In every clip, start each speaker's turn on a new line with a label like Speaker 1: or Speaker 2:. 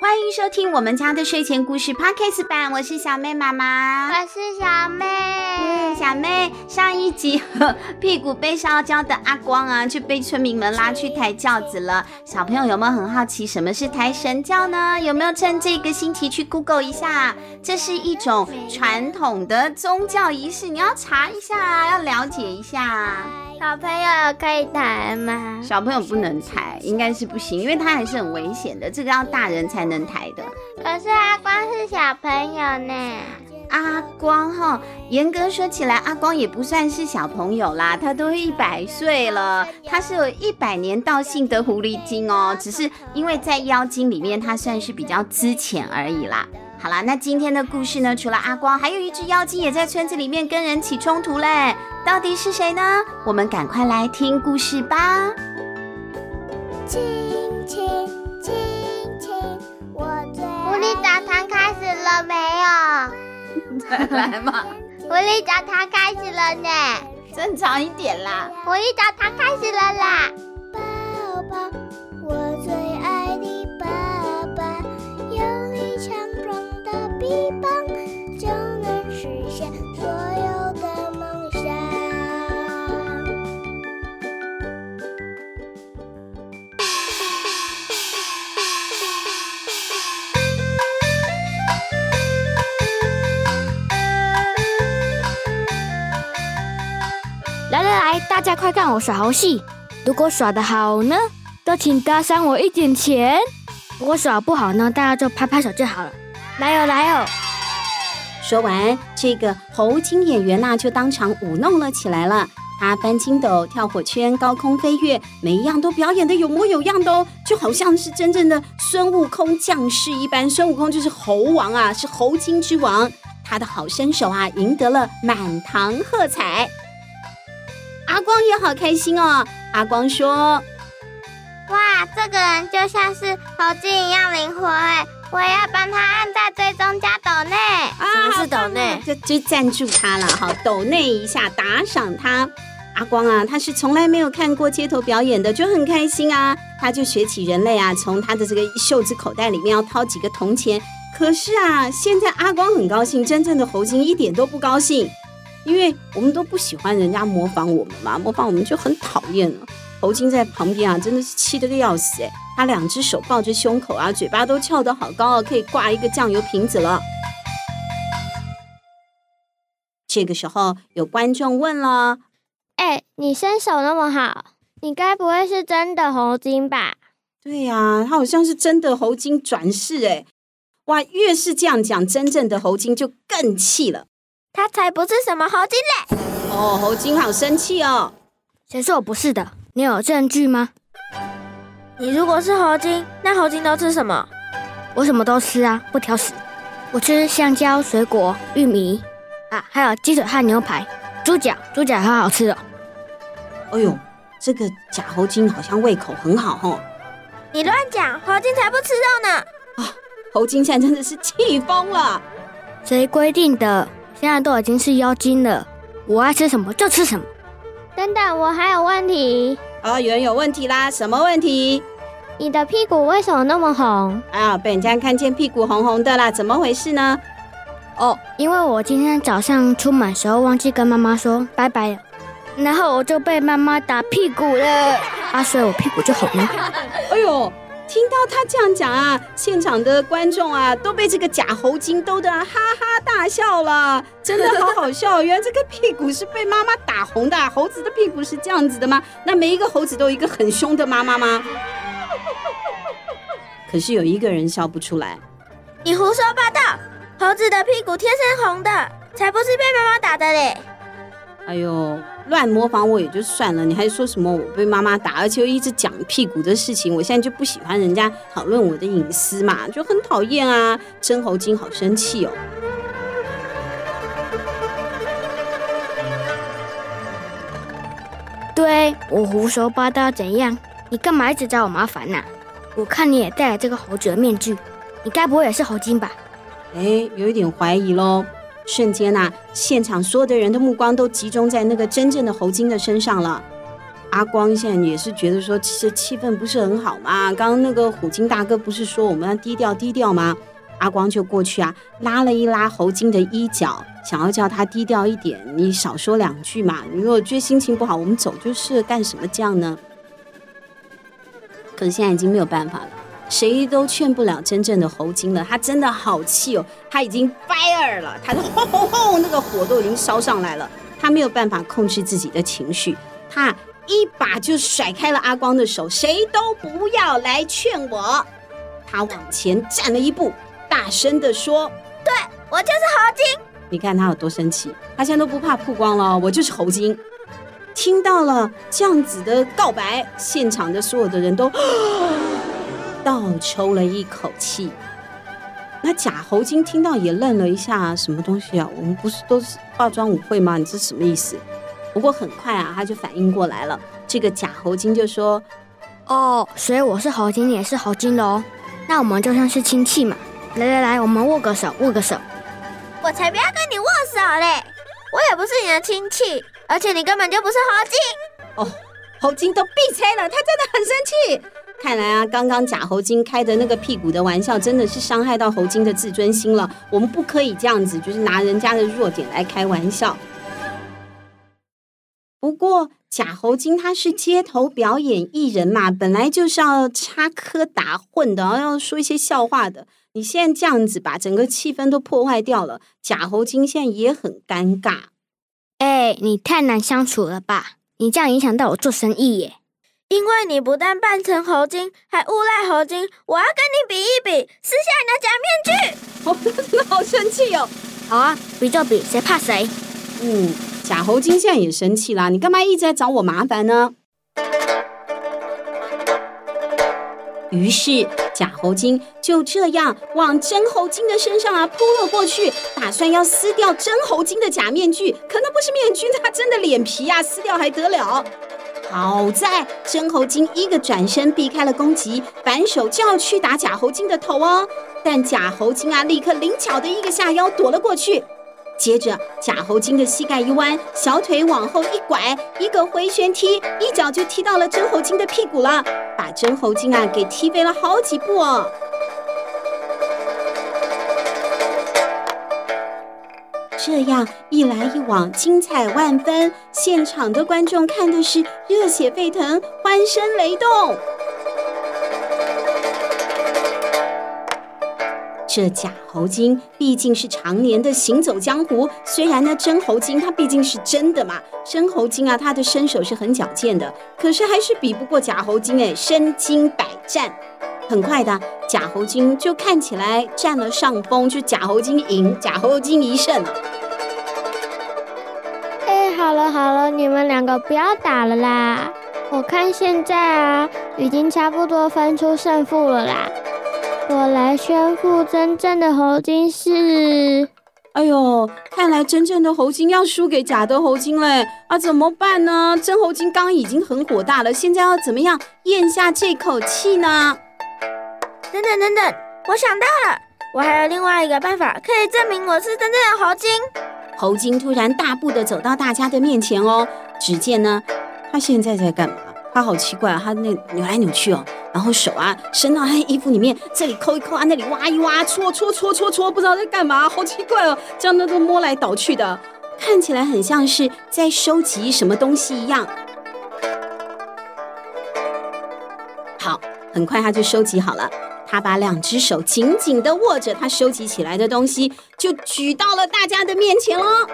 Speaker 1: 欢迎收听我们家的睡前故事 Podcast 版，我是小妹妈妈，
Speaker 2: 我是小妹。
Speaker 1: 嗯，小妹，上一集呵 屁股被烧焦的阿光啊，就被村民们拉去抬轿子了。小朋友有没有很好奇什么是抬神轿呢？有没有趁这个星期去 Google 一下？这是一种传统的宗教仪式，你要查一下，要了解一下。
Speaker 2: 小朋友可以抬吗？
Speaker 1: 小朋友不能抬，应该是不行，因为它还是很危险的，这个要大人才能抬的。
Speaker 2: 可是阿光是小朋友呢。
Speaker 1: 阿光哈，严格说起来，阿光也不算是小朋友啦，他都一百岁了，他是有一百年道姓的狐狸精哦，只是因为在妖精里面，他算是比较资浅而已啦。好啦，那今天的故事呢，除了阿光，还有一只妖精也在村子里面跟人起冲突嘞，到底是谁呢？我们赶快来听故事吧。
Speaker 2: 亲亲亲亲，我最狐狸澡堂开始了没有？
Speaker 1: 再来嘛，
Speaker 2: 狐狸澡堂开始了呢，
Speaker 1: 正常一点啦。
Speaker 2: 狐狸澡堂开始了啦。
Speaker 3: 大家快看我耍猴戏！如果耍得好呢，都请搭赏我一点钱；如果耍不好呢，大家就拍拍手就好了。来哦来哦！
Speaker 1: 说完，这个猴精演员呐，就当场舞弄了起来了。他翻筋斗、跳火圈、高空飞跃，每一样都表演得有模有样的哦，就好像是真正的孙悟空降世一般。孙悟空就是猴王啊，是猴精之王。他的好身手啊，赢得了满堂喝彩。阿光也好开心哦。阿光说：“
Speaker 2: 哇，这个人就像是猴精一样灵活哎，我要帮他按在追踪加抖内
Speaker 1: 啊，什么是抖内？就就赞助他了，哈，抖内一下打赏他。阿光啊，他是从来没有看过街头表演的，就很开心啊。他就学起人类啊，从他的这个袖子口袋里面要掏几个铜钱。可是啊，现在阿光很高兴，真正的猴精一点都不高兴。”因为我们都不喜欢人家模仿我们嘛，模仿我们就很讨厌了。猴精在旁边啊，真的是气得个要死哎！他两只手抱着胸口啊，嘴巴都翘得好高啊，可以挂一个酱油瓶子了。这个时候有观众问了：“
Speaker 2: 哎，你身手那么好，你该不会是真的猴精吧？”
Speaker 1: 对呀，他好像是真的猴精转世哎！哇，越是这样讲，真正的猴精就更气了。
Speaker 2: 他才不是什么猴精嘞！
Speaker 1: 哦，猴精好生气哦！
Speaker 3: 谁说我不是的？你有证据吗？
Speaker 2: 你如果是猴精，那猴精都吃什么？
Speaker 3: 我什么都吃啊，不挑食。我吃香蕉、水果、玉米啊，还有鸡腿和牛排、猪脚，猪脚很好吃哦。
Speaker 1: 哎呦，这个假猴精好像胃口很好哦。
Speaker 2: 你乱讲，猴精才不吃肉呢！
Speaker 1: 啊，猴精现在真的是气疯了。
Speaker 3: 谁规定的？现在都已经是妖精了，我爱吃什么就吃什么。
Speaker 2: 等等，我还有问题。
Speaker 1: 哦，有人有问题啦，什么问题？
Speaker 2: 你的屁股为什么那么红？
Speaker 1: 啊，被人家看见屁股红红的啦，怎么回事呢？
Speaker 3: 哦，因为我今天早上出门时候忘记跟妈妈说拜拜了，然后我就被妈妈打屁股了，啊，所以我屁股就红了。
Speaker 1: 哎呦！听到他这样讲啊，现场的观众啊都被这个假猴精逗得哈哈大笑了，真的好好笑。原来这个屁股是被妈妈打红的，猴子的屁股是这样子的吗？那每一个猴子都有一个很凶的妈妈吗？可是有一个人笑不出来。
Speaker 2: 你胡说八道，猴子的屁股天生红的，才不是被妈妈打的嘞。
Speaker 1: 哎呦，乱模仿我也就算了，你还说什么我被妈妈打，而且又一直讲屁股的事情，我现在就不喜欢人家讨论我的隐私嘛，就很讨厌啊！真猴精好生气哦。
Speaker 3: 对，我胡说八道怎样？你干嘛一直找我麻烦呢？我看你也戴了这个猴子的面具，你该不会也是猴精吧？
Speaker 1: 哎，有一点怀疑喽。瞬间呐、现场所有的人的目光都集中在那个真正的猴精的身上了。阿光现在也是觉得说，其实气氛不是很好嘛。刚刚那个虎鲸大哥不是说我们要低调低调吗？阿光就过去啊，拉了一拉猴精的衣角，想要叫他低调一点，你少说两句嘛。你如果觉得心情不好，我们走就是干什么这样呢？可是现在已经没有办法了，谁都劝不了真正的猴精了。他真的好气哦，他已经 fire 了，他的轰轰轰，那个火都已经烧上来了，他没有办法控制自己的情绪，他。一把就甩开了阿光的手，谁都不要来劝我。他往前站了一步，大声地说：“
Speaker 2: 对，我就是猴精。”
Speaker 1: 你看他有多生气，他现在都不怕曝光了。我就是猴精。听到了这样子的告白，现场的所有的人都倒抽了一口气。那假猴精听到也愣了一下，什么东西啊？我们不是都是化妆舞会吗？你这什么意思？不过很快啊，他就反应过来了。这个假猴精就说：“
Speaker 3: 哦，所以我是猴精，你也是猴鲸喽。那我们就像是亲戚嘛。来来来，我们握个手，握个手。
Speaker 2: 我才不要跟你握手嘞！我也不是你的亲戚，而且你根本就不是猴精。
Speaker 1: 哦，猴精都闭嘴了，他真的很生气。看来啊，刚刚假猴精开的那个屁股的玩笑，真的是伤害到猴精的自尊心了。我们不可以这样子，就是拿人家的弱点来开玩笑。”不过假猴精他是街头表演艺人嘛，本来就是要插科打诨的，要说一些笑话的。你现在这样子把整个气氛都破坏掉了，假猴精现在也很尴尬。
Speaker 3: 哎，你太难相处了吧？你这样影响到我做生意耶。
Speaker 2: 因为你不但扮成猴精，还诬赖猴精，我要跟你比一比，撕下你的假面具。
Speaker 1: 我真的好生气哦！
Speaker 3: 好啊，比就比，谁怕谁？
Speaker 1: 嗯。假猴精现在也生气啦，你干嘛一直在找我麻烦呢？于是假猴精就这样往真猴精的身上啊扑了过去，打算要撕掉真猴精的假面具。可那不是面具，他真的脸皮呀，撕掉还得了？好在真猴精一个转身避开了攻击，反手就要去打假猴精的头哦。但假猴精啊，立刻灵巧的一个下腰躲了过去。接着，假猴精的膝盖一弯，小腿往后一拐，一个回旋踢，一脚就踢到了真猴精的屁股了，把真猴精啊给踢飞了好几步哦。这样一来一往，精彩万分，现场的观众看的是热血沸腾，欢声雷动。这假猴精毕竟是常年的行走江湖，虽然呢真猴精它毕竟是真的嘛，真猴精啊它的身手是很矫健的，可是还是比不过假猴精哎，身经百战。很快的，假猴精就看起来占了上风，就假猴精赢，假猴精一胜了。
Speaker 4: 哎，好了好了，你们两个不要打了啦，我看现在啊已经差不多分出胜负了啦。我来宣布，真正的猴精是……
Speaker 1: 哎呦，看来真正的猴精要输给假的猴精嘞！啊，怎么办呢？真猴鲸刚刚已经很火大了，现在要怎么样咽下这口气呢？
Speaker 2: 等等等等，我想到了，我还有另外一个办法可以证明我是真正的猴精。
Speaker 1: 猴精突然大步的走到大家的面前哦，只见呢，他现在在干嘛？他好奇怪啊，他那扭来扭去哦。然后手啊伸到他衣服里面，这里抠一抠啊，那里挖一挖，搓搓搓搓搓，不知道在干嘛，好奇怪哦，这样那都摸来倒去的，看起来很像是在收集什么东西一样。好，很快他就收集好了，他把两只手紧紧地握着他收集起来的东西，就举到了大家的面前喽。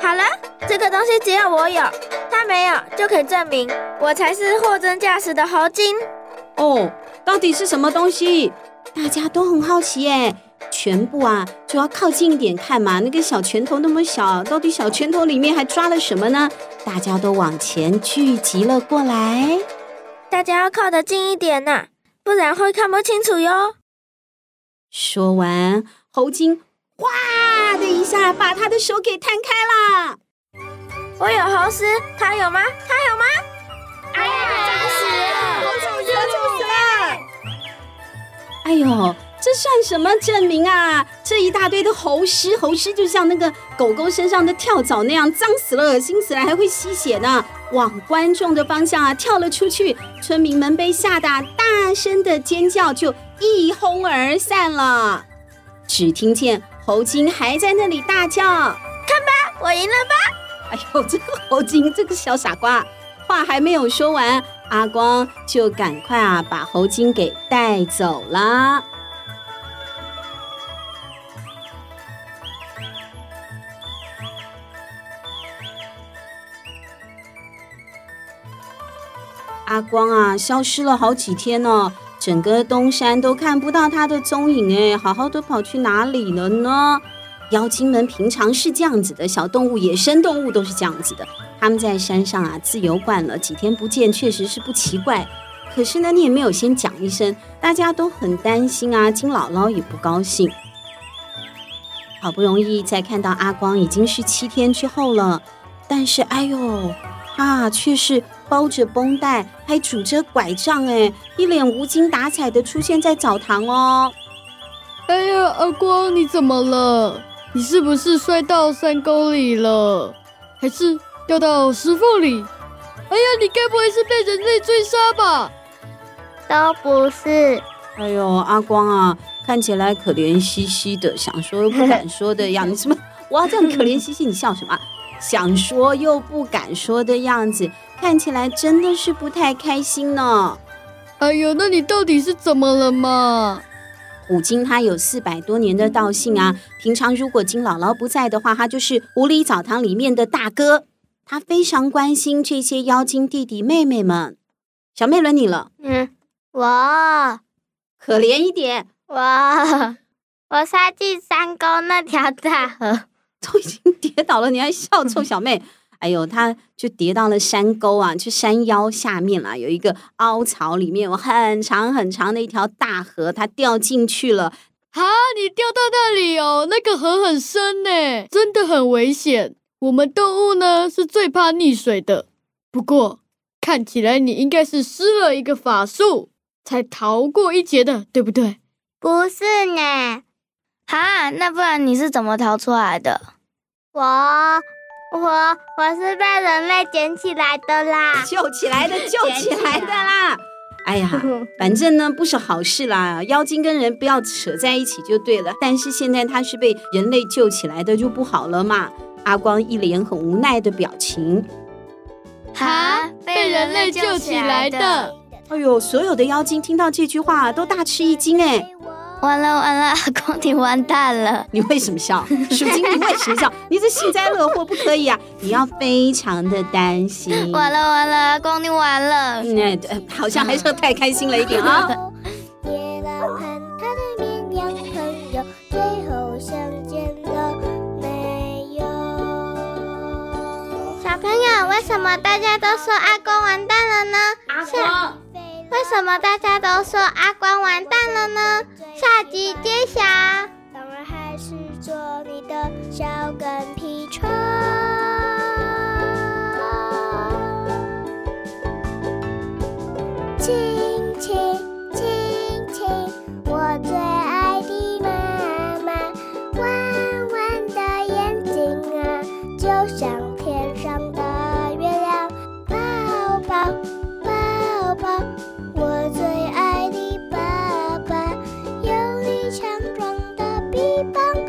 Speaker 2: 好了，这个东西只有我有。他没有，就可以证明我才是货真价实的猴精。
Speaker 1: 哦，到底是什么东西？大家都很好奇耶，全部啊就要靠近一点看嘛。那个小拳头那么小，到底小拳头里面还抓了什么呢？大家都往前聚集了过来。
Speaker 2: 大家要靠得近一点呐，不然会看不清楚哟。
Speaker 1: 说完，猴精哗的一下把他的手给摊开了。
Speaker 2: 我有猴丝，他有吗？他有吗？哎呀，
Speaker 1: 吓死了！臭死了！臭死了！哎呦，这算什么证明啊？这一大堆的猴尸，猴尸就像那个狗狗身上的跳蚤那样，脏死了，恶心死了，还会吸血呢。往观众的方向啊跳了出去，村民们被吓得大声的尖叫，就一哄而散了。只听见猴精还在那里大叫：“看
Speaker 2: 吧，我赢了吧！”
Speaker 1: 哎呦，这个猴精，这个小傻瓜，话还没有说完，阿光就赶快啊把猴精给带走了。阿光啊，消失了好几天呢，整个东山都看不到他的踪影哎，好好的跑去哪里了呢？妖精们平常是这样子的，小动物、野生动物都是这样子的，他们在山上啊自由惯了，几天不见确实是不奇怪。可是呢，你也没有先讲一声，大家都很担心啊，金姥姥也不高兴。好不容易再看到阿光，已经是七天之后了，但是哎呦，啊，却是。包着绷带，还拄着拐杖，哎，一脸无精打采的出现在澡堂哦。
Speaker 5: 哎呀，阿光，你怎么了？你是不是摔到山沟里了，还是掉到石缝里？哎呀，你该不会是被人类追杀吧？
Speaker 2: 都不是。
Speaker 1: 哎呦，阿光啊，看起来可怜兮兮的，想说又不敢说的样子。你什么？哇这样可怜兮兮，你笑什么？想说又不敢说的样子。看起来真的是不太开心呢。
Speaker 5: 哎呦，那你到底是怎么了嘛？
Speaker 1: 虎鲸它有四百多年的道性啊，平常如果金姥姥不在的话，它就是狐狸澡堂里面的大哥，它非常关心这些妖精弟弟妹妹们。小妹轮你了，
Speaker 2: 嗯，我
Speaker 1: 可怜一点，
Speaker 2: 我我摔进山沟那条大河，
Speaker 1: 都已经跌倒了，你还笑臭小妹？哎呦，他就跌到了山沟啊，去山腰下面啦，有一个凹槽，里面有很长很长的一条大河，他掉进去了。
Speaker 5: 哈，你掉到那里哦，那个河很深呢，真的很危险。我们动物呢是最怕溺水的。不过看起来你应该是施了一个法术才逃过一劫的，对不对？
Speaker 2: 不是呢。
Speaker 3: 哈，那不然你是怎么逃出来的？
Speaker 2: 我。我我是被人类捡起来的啦，
Speaker 1: 救起来的，救起来的啦！哎呀，反正呢不是好事啦，妖精跟人不要扯在一起就对了。但是现在他是被人类救起来的，就不好了嘛。阿光一脸很无奈的表情。
Speaker 5: 哈，被人类救起来的。
Speaker 1: 哎呦，所有的妖精听到这句话都大吃一惊哎。
Speaker 3: 完了完了，阿光你完蛋了！
Speaker 1: 你为什么笑？鼠精，你为什么笑？你这幸灾乐祸不可以啊！你要非常的担心。
Speaker 3: 完了完了，阿光你完了。
Speaker 1: 那、嗯、好像还是太开心了一点啊。
Speaker 2: 野狼和他的绵羊朋友最后相见了没有？小朋友，为什么大家都说阿公完蛋了呢？阿光。为什么大家都说阿光完蛋了呢？下集揭晓。当然还是做你的小跟屁虫。在